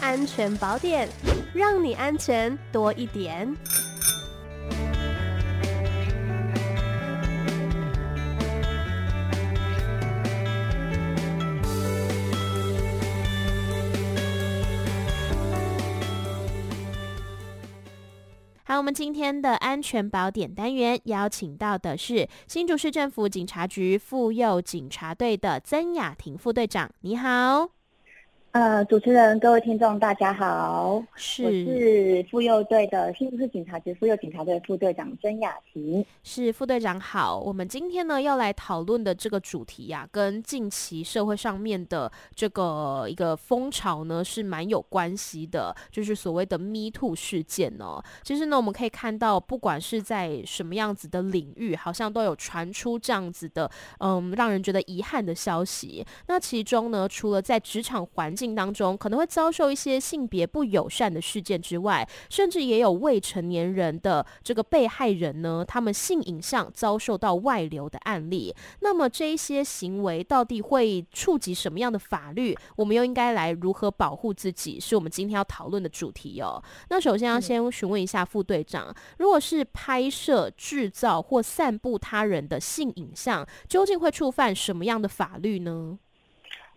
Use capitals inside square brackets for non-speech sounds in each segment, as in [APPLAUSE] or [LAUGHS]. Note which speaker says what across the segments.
Speaker 1: 安全宝典，让你安全多一点。好，我们今天的安全宝典单元邀请到的是新竹市政府警察局妇幼警察队的曾雅婷副队长，你好。
Speaker 2: 呃，主持人、各位听众，大家好，是我是妇幼队的新竹市警察局妇幼警察队副队长曾雅婷。
Speaker 1: 是副队长好，我们今天呢要来讨论的这个主题呀、啊，跟近期社会上面的这个一个风潮呢是蛮有关系的，就是所谓的 Me Too 事件呢。其实呢，我们可以看到，不管是在什么样子的领域，好像都有传出这样子的，嗯，让人觉得遗憾的消息。那其中呢，除了在职场环境当中可能会遭受一些性别不友善的事件之外，甚至也有未成年人的这个被害人呢，他们性影像遭受到外流的案例。那么这一些行为到底会触及什么样的法律？我们又应该来如何保护自己？是我们今天要讨论的主题哦。那首先要先询问一下副队长，如果是拍摄、制造或散布他人的性影像，究竟会触犯什么样的法律呢？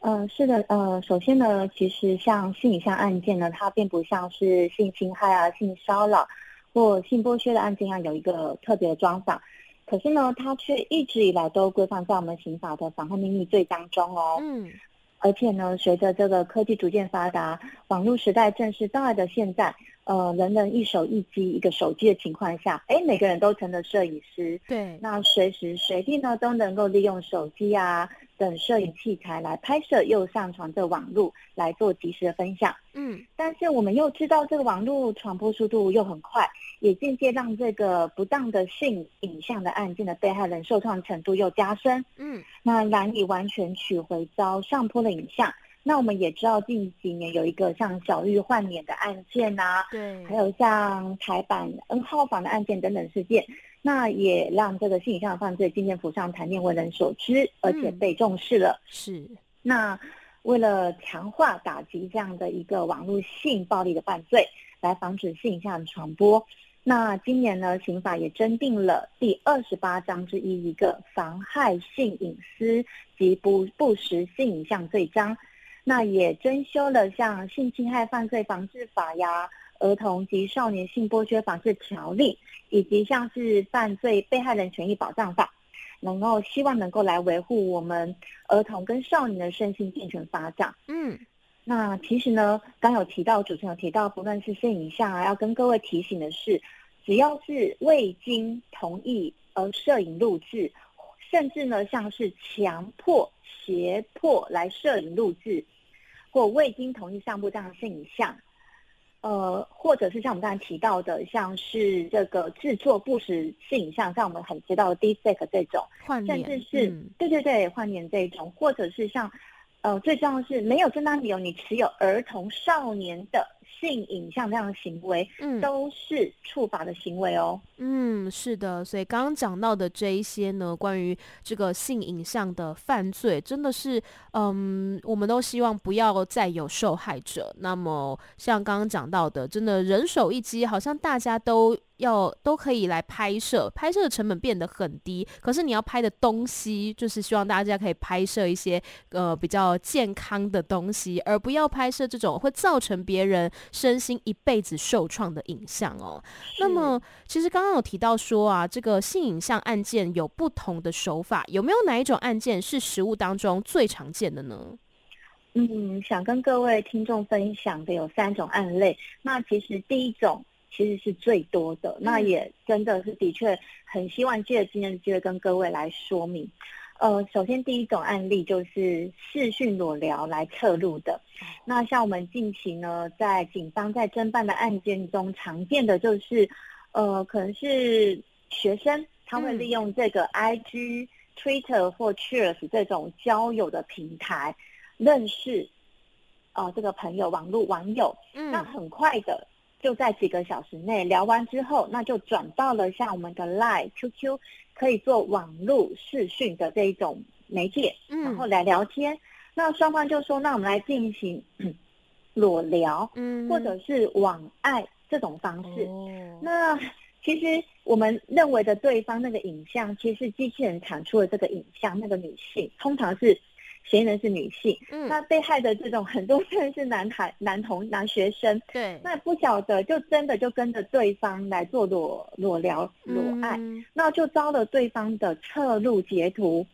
Speaker 2: 呃，是的，呃，首先呢，其实像性影像案件呢，它并不像是性侵害啊、性骚扰或性剥削的案件一样有一个特别的装法，可是呢，它却一直以来都规范在我们刑法的妨害秘密罪当中哦。嗯。而且呢，随着这个科技逐渐发达，网络时代正式到来的现在，呃，人人一手一机一个手机的情况下，哎，每个人都成了摄影师。对。那随时随地呢，都能够利用手机啊。等摄影器材来拍摄，又上传这网络来做及时的分享。嗯，但是我们又知道这个网络传播速度又很快，也间接让这个不当的性影像的案件的被害人受创程度又加深。嗯，那难以完全取回遭上坡的影像。那我们也知道近几年有一个像小玉换脸的案件啊，对，还有像台版 N 号房的案件等等事件。那也让这个性影像犯罪渐渐浮上台面，为人所知，而且被重视了。嗯、是。那为了强化打击这样的一个网络性暴力的犯罪，来防止性影像的传播，那今年呢，刑法也增订了第二十八章之一一个妨害性隐私及不不实性影像罪章，那也增修了像性侵害犯罪防治法呀。儿童及少年性剥削防治条例，以及像是犯罪被害人权益保障法，能够希望能够来维护我们儿童跟少年的身心健全发展。嗯，那其实呢，刚有提到主持人有提到，不论是性影像啊，要跟各位提醒的是，只要是未经同意而摄影录制，甚至呢像是强迫、胁迫来摄影录制，或未经同意散布这样的性影像。呃，或者是像我们刚才提到的，像是这个制作不实性影像，像我们很知道的 Deepfake 这种，甚至是、嗯、对对对换脸这种，或者是像呃最重要的是没有正当理由你持有儿童少年的性影像这样的行为，嗯，都是触法的行为哦。
Speaker 1: 嗯，是的，所以刚刚讲到的这一些呢，关于这个性影像的犯罪，真的是，嗯，我们都希望不要再有受害者。那么像刚刚讲到的，真的人手一机，好像大家都。要都可以来拍摄，拍摄的成本变得很低。可是你要拍的东西，就是希望大家可以拍摄一些呃比较健康的东西，而不要拍摄这种会造成别人身心一辈子受创的影像哦。那么，其实刚刚有提到说啊，这个性影像案件有不同的手法，有没有哪一种案件是实务当中最常见的呢？
Speaker 2: 嗯，想跟各位听众分享的有三种案例。那其实第一种。其实是最多的，那也真的是的确很希望借着今天的机会跟各位来说明。呃，首先第一种案例就是视讯裸聊来侧录的。那像我们近期呢，在警方在侦办的案件中，常见的就是，呃，可能是学生他会利用这个 IG、Twitter 或 Cheers 这种交友的平台认识，呃，这个朋友、网络网友，那很快的。就在几个小时内聊完之后，那就转到了像我们的 Line、QQ 可以做网络视讯的这一种媒介，然后来聊天。嗯、那双方就说：“那我们来进行 [CLEARS THROAT] 裸聊，
Speaker 1: 嗯，
Speaker 2: 或者是网爱这种方式。
Speaker 1: 哦、
Speaker 2: 那 [LAUGHS] 其实我们认为的对方那个影像，其实机器人产出的这个影像，那个女性通常是。嫌疑人是女性，
Speaker 1: 嗯，
Speaker 2: 那被害的这种很多人是男孩、男童、男学生，
Speaker 1: 对，
Speaker 2: 那不晓得就真的就跟着对方来做裸裸聊、裸爱，嗯，那就遭了对方的侧录截图，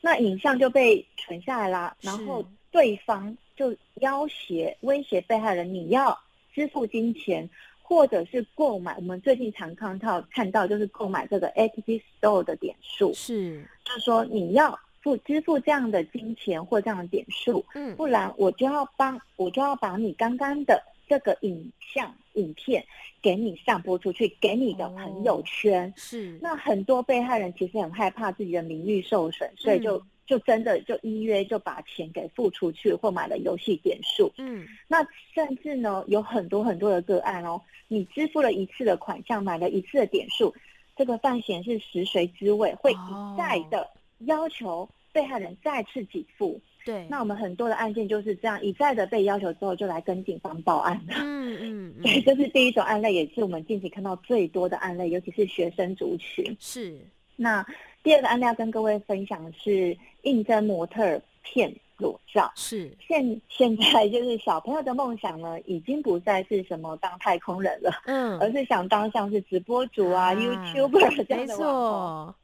Speaker 2: 那影像就被存下来了，然后对方就要挟、威胁被害人，你要支付金钱，或者是购买。我们最近常看到看到就是购买这个 App Store 的点数，
Speaker 1: 是，
Speaker 2: 就是说你要。付支付这样的金钱或这样的点数，
Speaker 1: 嗯，不
Speaker 2: 然我就要帮我就要把你刚刚的这个影像影片给你散播出去，给你的朋友圈。
Speaker 1: 哦、是，
Speaker 2: 那很多被害人其实很害怕自己的名誉受损，所以就、嗯、就真的就依约就把钱给付出去，或买了游戏点数。
Speaker 1: 嗯，
Speaker 2: 那甚至呢有很多很多的个案哦，你支付了一次的款项，买了一次的点数，这个犯嫌是食髓知味，会一再的。哦要求被害人再次给付，
Speaker 1: 对，
Speaker 2: 那我们很多的案件就是这样一再的被要求之后，就来跟警方报案了。
Speaker 1: 嗯嗯，[LAUGHS]
Speaker 2: 对，这是第一种案例，也是我们近期看到最多的案例，尤其是学生族群。
Speaker 1: 是。
Speaker 2: 那第二个案例要跟各位分享的是应征模特骗裸照。
Speaker 1: 是。
Speaker 2: 现现在就是小朋友的梦想呢，已经不再是什么当太空人了，嗯，而是想当像是直播主啊、啊 YouTuber 这样的网红。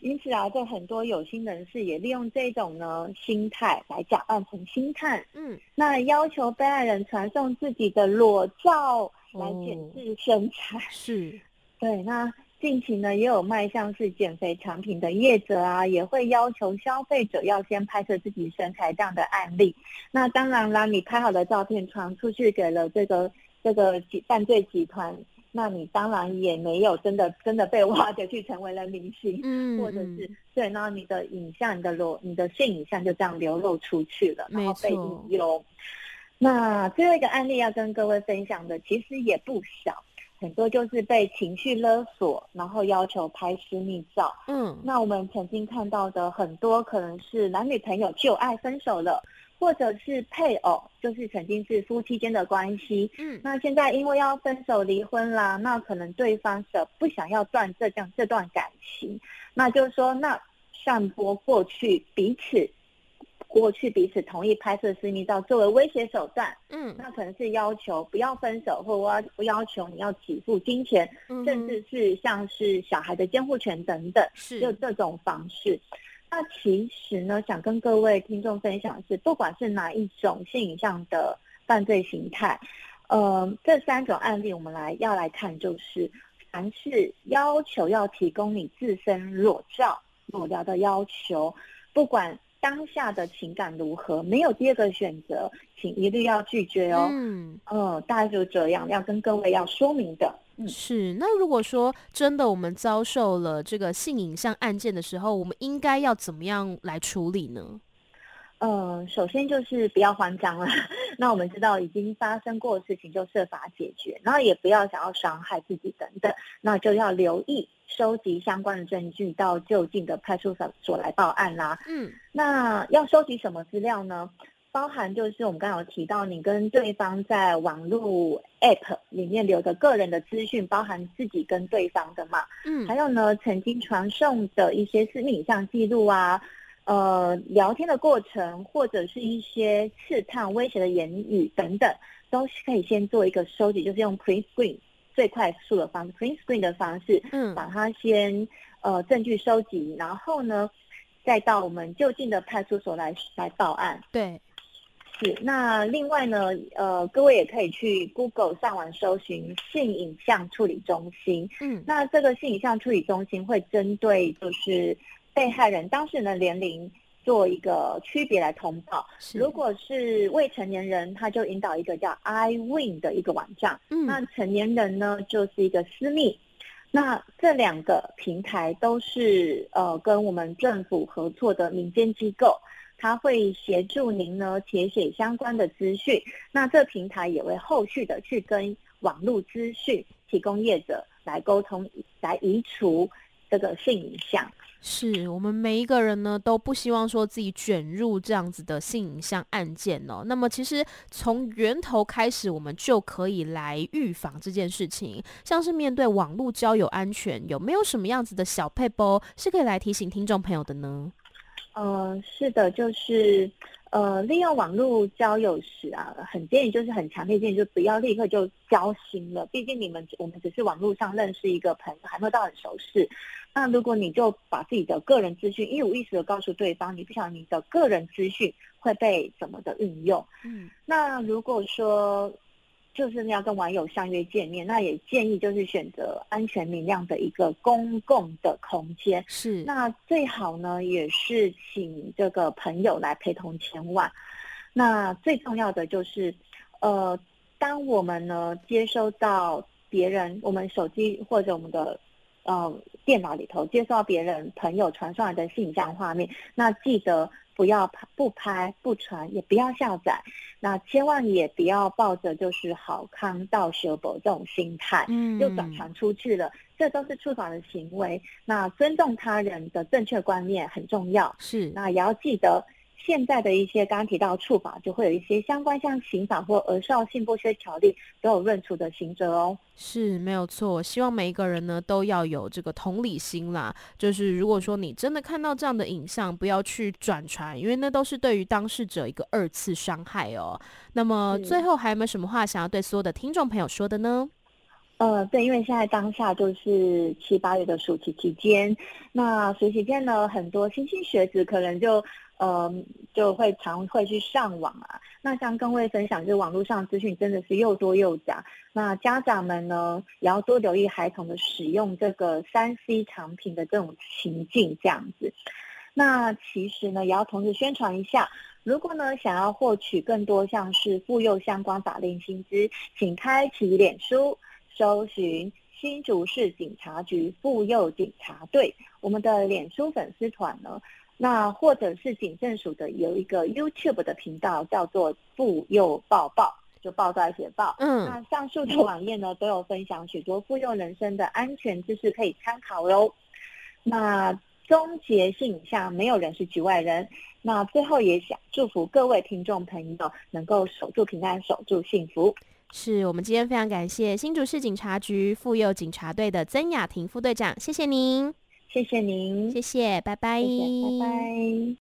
Speaker 2: 因此啊，在很多有心人士也利用这种呢心态来假扮成心探，
Speaker 1: 嗯，
Speaker 2: 那要求被害人传送自己的裸照来检视身材，哦、
Speaker 1: 是，[LAUGHS]
Speaker 2: 对。那近期呢，也有卖像是减肥产品的业者啊，也会要求消费者要先拍摄自己身材这样的案例。那当然啦，你拍好的照片传出去给了这个这个犯罪集团。那你当然也没有真的真的被挖掘去成为了明星，
Speaker 1: 嗯，
Speaker 2: 或者是对，然后你的影像、你的裸、你的性影像就这样流露出去了，然后被引诱。那最后一个案例要跟各位分享的，其实也不少，很多就是被情绪勒索，然后要求拍私密照。
Speaker 1: 嗯，
Speaker 2: 那我们曾经看到的很多，可能是男女朋友旧爱分手了。或者是配偶，就是曾经是夫妻间的关系，
Speaker 1: 嗯，
Speaker 2: 那现在因为要分手离婚啦，那可能对方是不想要断这这样这段感情，那就是说，那散播过去彼此过去彼此同意拍摄私密照作为威胁手段，
Speaker 1: 嗯，
Speaker 2: 那可能是要求不要分手，或我要不要求你要给付金钱，
Speaker 1: 嗯，
Speaker 2: 甚至是像是小孩的监护权等等，
Speaker 1: 是。
Speaker 2: 就这种方式。那其实呢，想跟各位听众分享的是，不管是哪一种性影像的犯罪形态，呃，这三种案例我们来要来看，就是凡是要求要提供你自身裸照、裸聊的要求，不管当下的情感如何，没有第二个选择，请一律要拒绝哦。
Speaker 1: 嗯，
Speaker 2: 呃，大概就这样，要跟各位要说明的。
Speaker 1: 是，那如果说真的我们遭受了这个性影像案件的时候，我们应该要怎么样来处理呢？
Speaker 2: 呃，首先就是不要慌张了。[LAUGHS] 那我们知道已经发生过的事情就设法解决，然后也不要想要伤害自己等等，那就要留意收集相关的证据，到就近的派出所来报案啦。
Speaker 1: 嗯，
Speaker 2: 那要收集什么资料呢？包含就是我们刚刚有提到，你跟对方在网络 App 里面留的个人的资讯，包含自己跟对方的嘛，
Speaker 1: 嗯，
Speaker 2: 还有呢，曾经传送的一些私密影像记录啊，呃，聊天的过程，或者是一些刺探、威胁的言语等等，都是可以先做一个收集，就是用 Print Screen 最快速的方式，Print Screen 的方式，
Speaker 1: 嗯，
Speaker 2: 把它先呃证据收集，然后呢，再到我们就近的派出所来来报案，
Speaker 1: 对。
Speaker 2: 是，那另外呢，呃，各位也可以去 Google 上网搜寻性影像处理中心。
Speaker 1: 嗯，
Speaker 2: 那这个性影像处理中心会针对就是被害人当事人的年龄做一个区别来通报。如果是未成年人，他就引导一个叫 iWin 的一个网站。
Speaker 1: 嗯，
Speaker 2: 那成年人呢，就是一个私密。那这两个平台都是呃跟我们政府合作的民间机构。他会协助您呢填写相关的资讯，那这平台也会后续的去跟网络资讯提供业者来沟通，来移除这个性影像。
Speaker 1: 是我们每一个人呢，都不希望说自己卷入这样子的性影像案件哦。那么其实从源头开始，我们就可以来预防这件事情。像是面对网络交友安全，有没有什么样子的小撇步是可以来提醒听众朋友的呢？
Speaker 2: 呃，是的，就是。呃，利用网络交友时啊，很建议就是很强烈建议，就不要立刻就交心了。毕竟你们我们只是网络上认识一个朋友，还没有到很熟识。那如果你就把自己的个人资讯一五一十的告诉对方，你不晓得你的个人资讯会被怎么的运用。嗯，那如果说。就是要跟网友相约见面，那也建议就是选择安全明亮的一个公共的空间。
Speaker 1: 是，
Speaker 2: 那最好呢也是请这个朋友来陪同前往。那最重要的就是，呃，当我们呢接收到别人，我们手机或者我们的呃电脑里头接收到别人朋友传上来的信箱画面，那记得。不要拍、不拍、不传，也不要下载。那千万也不要抱着就是好康到修补这种心态，嗯，就转传出去了，这都是触法的行为。那尊重他人的正确观念很重要，
Speaker 1: 是。
Speaker 2: 那也要记得。现在的一些刚刚提到处罚，就会有一些相关像刑法或儿少性剥削条例都有论处的刑责哦。
Speaker 1: 是没有错，希望每一个人呢都要有这个同理心啦。就是如果说你真的看到这样的影像，不要去转传，因为那都是对于当事者一个二次伤害哦。那么最后还有没有什么话想要对所有的听众朋友说的呢？
Speaker 2: 呃，对，因为现在当下就是七八月的暑期期间，那暑期期间呢，很多新兴学子可能就。呃，就会常会去上网啊。那像各位分享，就是网络上资讯真的是又多又杂。那家长们呢，也要多留意孩童的使用这个三 C 产品的这种情境，这样子。那其实呢，也要同时宣传一下，如果呢想要获取更多像是妇幼相关法令新知，请开启脸书，搜寻新竹市警察局妇幼警察队，我们的脸书粉丝团呢。那或者是警政署的有一个 YouTube 的频道，叫做“妇幼报报”，就报在写报。嗯，那上述的网页呢，都有分享许多妇幼人生的安全知识可以参考哟。那终结性影像，没有人是局外人。那最后也想祝福各位听众朋友能够守住平安，守住幸福。
Speaker 1: 是我们今天非常感谢新竹市警察局妇幼警察队的曾雅婷副队长，谢谢您。
Speaker 2: 谢谢您，
Speaker 1: 谢谢，拜拜，
Speaker 2: 谢谢，拜拜。